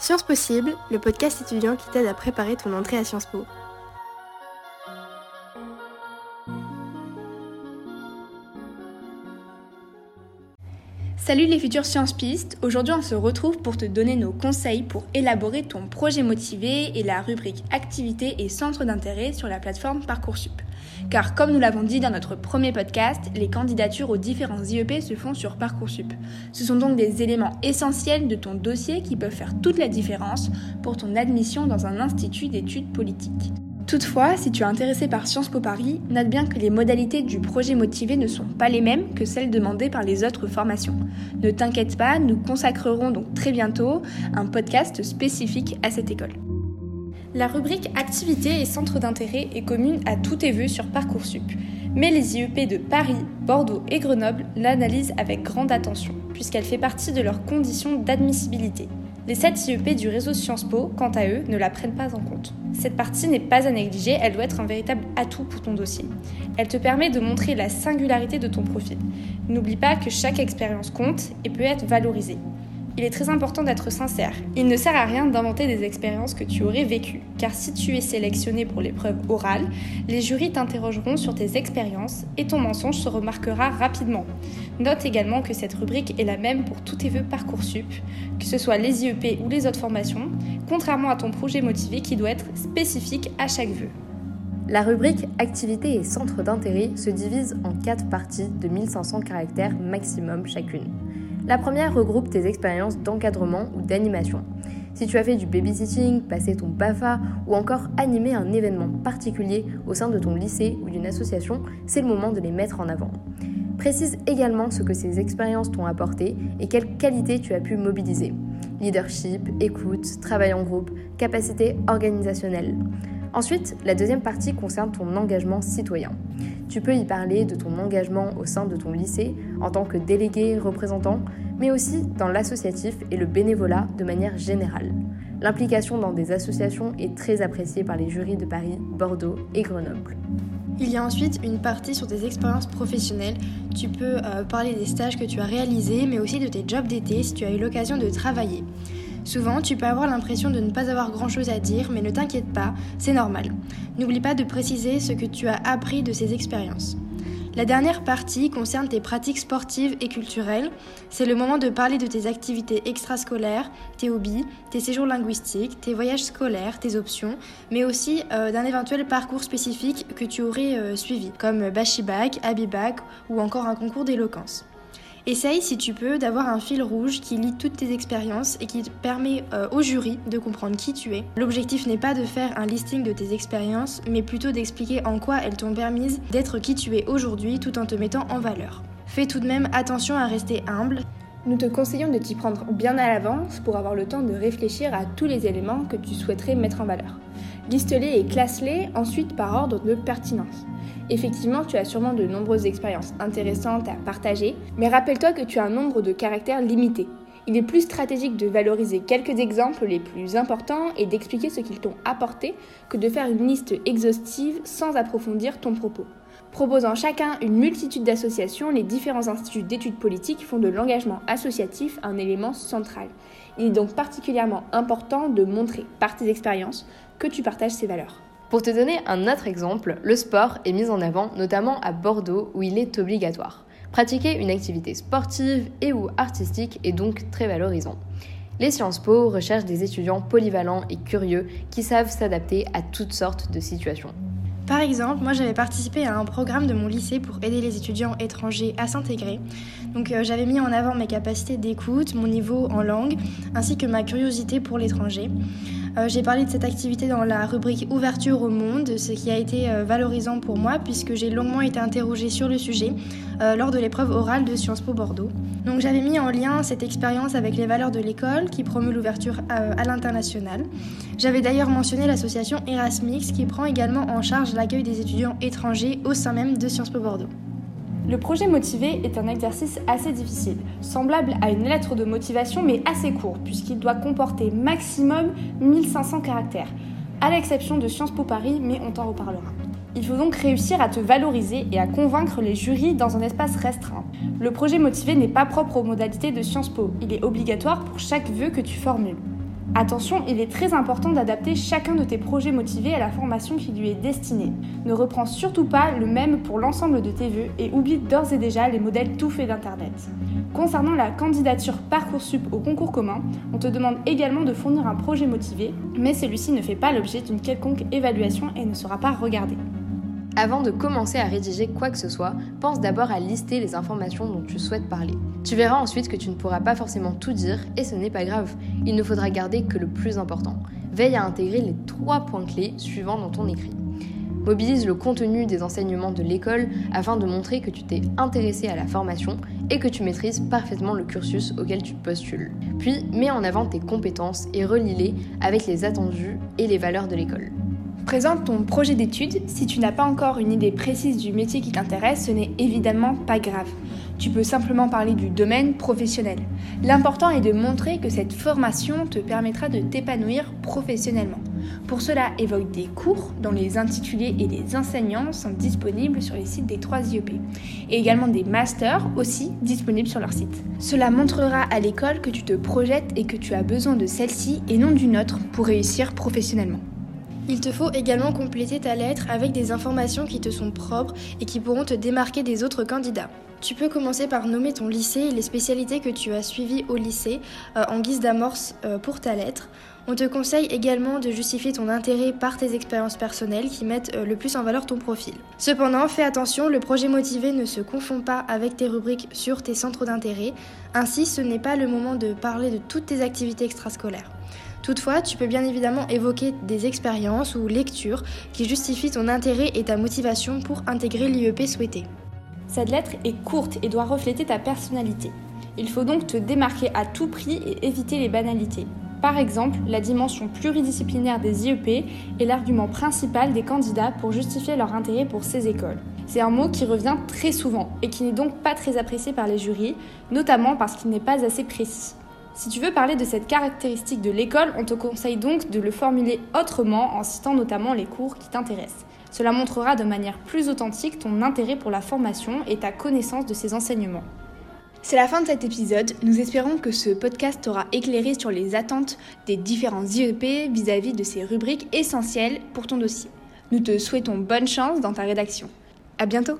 Sciences Possible, le podcast étudiant qui t'aide à préparer ton entrée à Sciences Po. Salut les futurs Sciences Pistes, aujourd'hui on se retrouve pour te donner nos conseils pour élaborer ton projet motivé et la rubrique activités et centres d'intérêt sur la plateforme Parcoursup. Car comme nous l'avons dit dans notre premier podcast, les candidatures aux différents IEP se font sur Parcoursup. Ce sont donc des éléments essentiels de ton dossier qui peuvent faire toute la différence pour ton admission dans un institut d'études politiques. Toutefois, si tu es intéressé par Sciences Po Paris, note bien que les modalités du projet motivé ne sont pas les mêmes que celles demandées par les autres formations. Ne t'inquiète pas, nous consacrerons donc très bientôt un podcast spécifique à cette école. La rubrique Activités et centres d'intérêt est commune à tous tes vœux sur Parcoursup, mais les IEP de Paris, Bordeaux et Grenoble l'analysent avec grande attention, puisqu'elle fait partie de leurs conditions d'admissibilité. Les 7 IEP du réseau Sciences Po, quant à eux, ne la prennent pas en compte. Cette partie n'est pas à négliger, elle doit être un véritable atout pour ton dossier. Elle te permet de montrer la singularité de ton profil. N'oublie pas que chaque expérience compte et peut être valorisée il est très important d'être sincère. Il ne sert à rien d'inventer des expériences que tu aurais vécues, car si tu es sélectionné pour l'épreuve orale, les jurys t'interrogeront sur tes expériences et ton mensonge se remarquera rapidement. Note également que cette rubrique est la même pour tous tes vœux Parcoursup, que ce soit les IEP ou les autres formations, contrairement à ton projet motivé qui doit être spécifique à chaque vœu. La rubrique Activités et centres d'intérêt se divise en quatre parties de 1500 caractères maximum chacune. La première regroupe tes expériences d'encadrement ou d'animation. Si tu as fait du babysitting, passé ton BAFA ou encore animé un événement particulier au sein de ton lycée ou d'une association, c'est le moment de les mettre en avant. Précise également ce que ces expériences t'ont apporté et quelles qualités tu as pu mobiliser. Leadership, écoute, travail en groupe, capacité organisationnelle. Ensuite, la deuxième partie concerne ton engagement citoyen. Tu peux y parler de ton engagement au sein de ton lycée en tant que délégué, représentant, mais aussi dans l'associatif et le bénévolat de manière générale. L'implication dans des associations est très appréciée par les jurys de Paris, Bordeaux et Grenoble. Il y a ensuite une partie sur tes expériences professionnelles. Tu peux euh, parler des stages que tu as réalisés, mais aussi de tes jobs d'été si tu as eu l'occasion de travailler. Souvent, tu peux avoir l'impression de ne pas avoir grand-chose à dire, mais ne t'inquiète pas, c'est normal. N'oublie pas de préciser ce que tu as appris de ces expériences. La dernière partie concerne tes pratiques sportives et culturelles. C'est le moment de parler de tes activités extrascolaires, tes hobbies, tes séjours linguistiques, tes voyages scolaires, tes options, mais aussi euh, d'un éventuel parcours spécifique que tu aurais euh, suivi, comme Bashibak, Abibak ou encore un concours d'éloquence. Essaye, si tu peux, d'avoir un fil rouge qui lie toutes tes expériences et qui permet euh, au jury de comprendre qui tu es. L'objectif n'est pas de faire un listing de tes expériences, mais plutôt d'expliquer en quoi elles t'ont permis d'être qui tu es aujourd'hui tout en te mettant en valeur. Fais tout de même attention à rester humble. Nous te conseillons de t'y prendre bien à l'avance pour avoir le temps de réfléchir à tous les éléments que tu souhaiterais mettre en valeur. Liste-les et classe-les ensuite par ordre de pertinence. Effectivement, tu as sûrement de nombreuses expériences intéressantes à partager, mais rappelle-toi que tu as un nombre de caractères limité. Il est plus stratégique de valoriser quelques exemples les plus importants et d'expliquer ce qu'ils t'ont apporté que de faire une liste exhaustive sans approfondir ton propos. Proposant chacun une multitude d'associations, les différents instituts d'études politiques font de l'engagement associatif un élément central. Il est donc particulièrement important de montrer par tes expériences que tu partages ces valeurs. Pour te donner un autre exemple, le sport est mis en avant notamment à Bordeaux où il est obligatoire. Pratiquer une activité sportive et ou artistique est donc très valorisant. Les Sciences Po recherchent des étudiants polyvalents et curieux qui savent s'adapter à toutes sortes de situations. Par exemple, moi j'avais participé à un programme de mon lycée pour aider les étudiants étrangers à s'intégrer. Donc euh, j'avais mis en avant mes capacités d'écoute, mon niveau en langue, ainsi que ma curiosité pour l'étranger. Euh, j'ai parlé de cette activité dans la rubrique Ouverture au monde, ce qui a été euh, valorisant pour moi puisque j'ai longuement été interrogée sur le sujet euh, lors de l'épreuve orale de Sciences Po Bordeaux. Donc j'avais mis en lien cette expérience avec les valeurs de l'école qui promeut l'ouverture à, l'international. J'avais d'ailleurs mentionné l'association Erasmix qui prend également en charge l'accueil des étudiants étrangers au sein même de Sciences Po Bordeaux. Le projet motivé est un exercice assez difficile, semblable à une lettre de motivation mais assez court puisqu'il doit comporter maximum 1500 caractères, à l'exception de Sciences Po Paris mais on t'en reparlera. Il faut donc réussir à te valoriser et à convaincre les jurys dans un espace restreint. Le projet motivé n'est pas propre aux modalités de Sciences Po, il est obligatoire pour chaque vœu que tu formules. Attention, il est très important d'adapter chacun de tes projets motivés à la formation qui lui est destinée. Ne reprends surtout pas le même pour l'ensemble de tes vœux et oublie d'ores et déjà les modèles tout faits d'Internet. Concernant la candidature Parcoursup au concours commun, on te demande également de fournir un projet motivé, mais celui-ci ne fait pas l'objet d'une quelconque évaluation et ne sera pas regardé. Avant de commencer à rédiger quoi que ce soit, pense d'abord à lister les informations dont tu souhaites parler. Tu verras ensuite que tu ne pourras pas forcément tout dire et ce n'est pas grave, il ne faudra garder que le plus important. Veille à intégrer les trois points clés suivants dans ton écrit. Mobilise le contenu des enseignements de l'école afin de montrer que tu t'es intéressé à la formation et que tu maîtrises parfaitement le cursus auquel tu postules. Puis mets en avant tes compétences et relie-les avec les attendus et les valeurs de l'école. Présente ton projet d'études. Si tu n'as pas encore une idée précise du métier qui t'intéresse, ce n'est évidemment pas grave. Tu peux simplement parler du domaine professionnel. L'important est de montrer que cette formation te permettra de t'épanouir professionnellement. Pour cela, évoque des cours dont les intitulés et les enseignants sont disponibles sur les sites des 3 IEP et également des masters aussi disponibles sur leur site. Cela montrera à l'école que tu te projettes et que tu as besoin de celle-ci et non d'une autre pour réussir professionnellement. Il te faut également compléter ta lettre avec des informations qui te sont propres et qui pourront te démarquer des autres candidats. Tu peux commencer par nommer ton lycée et les spécialités que tu as suivies au lycée euh, en guise d'amorce euh, pour ta lettre. On te conseille également de justifier ton intérêt par tes expériences personnelles qui mettent euh, le plus en valeur ton profil. Cependant, fais attention, le projet motivé ne se confond pas avec tes rubriques sur tes centres d'intérêt. Ainsi, ce n'est pas le moment de parler de toutes tes activités extrascolaires. Toutefois, tu peux bien évidemment évoquer des expériences ou lectures qui justifient ton intérêt et ta motivation pour intégrer l'IEP souhaité. Cette lettre est courte et doit refléter ta personnalité. Il faut donc te démarquer à tout prix et éviter les banalités. Par exemple, la dimension pluridisciplinaire des IEP est l'argument principal des candidats pour justifier leur intérêt pour ces écoles. C'est un mot qui revient très souvent et qui n'est donc pas très apprécié par les jurys, notamment parce qu'il n'est pas assez précis. Si tu veux parler de cette caractéristique de l'école, on te conseille donc de le formuler autrement en citant notamment les cours qui t'intéressent. Cela montrera de manière plus authentique ton intérêt pour la formation et ta connaissance de ses enseignements. C'est la fin de cet épisode. Nous espérons que ce podcast t'aura éclairé sur les attentes des différents IEP vis-à-vis de ces rubriques essentielles pour ton dossier. Nous te souhaitons bonne chance dans ta rédaction. À bientôt!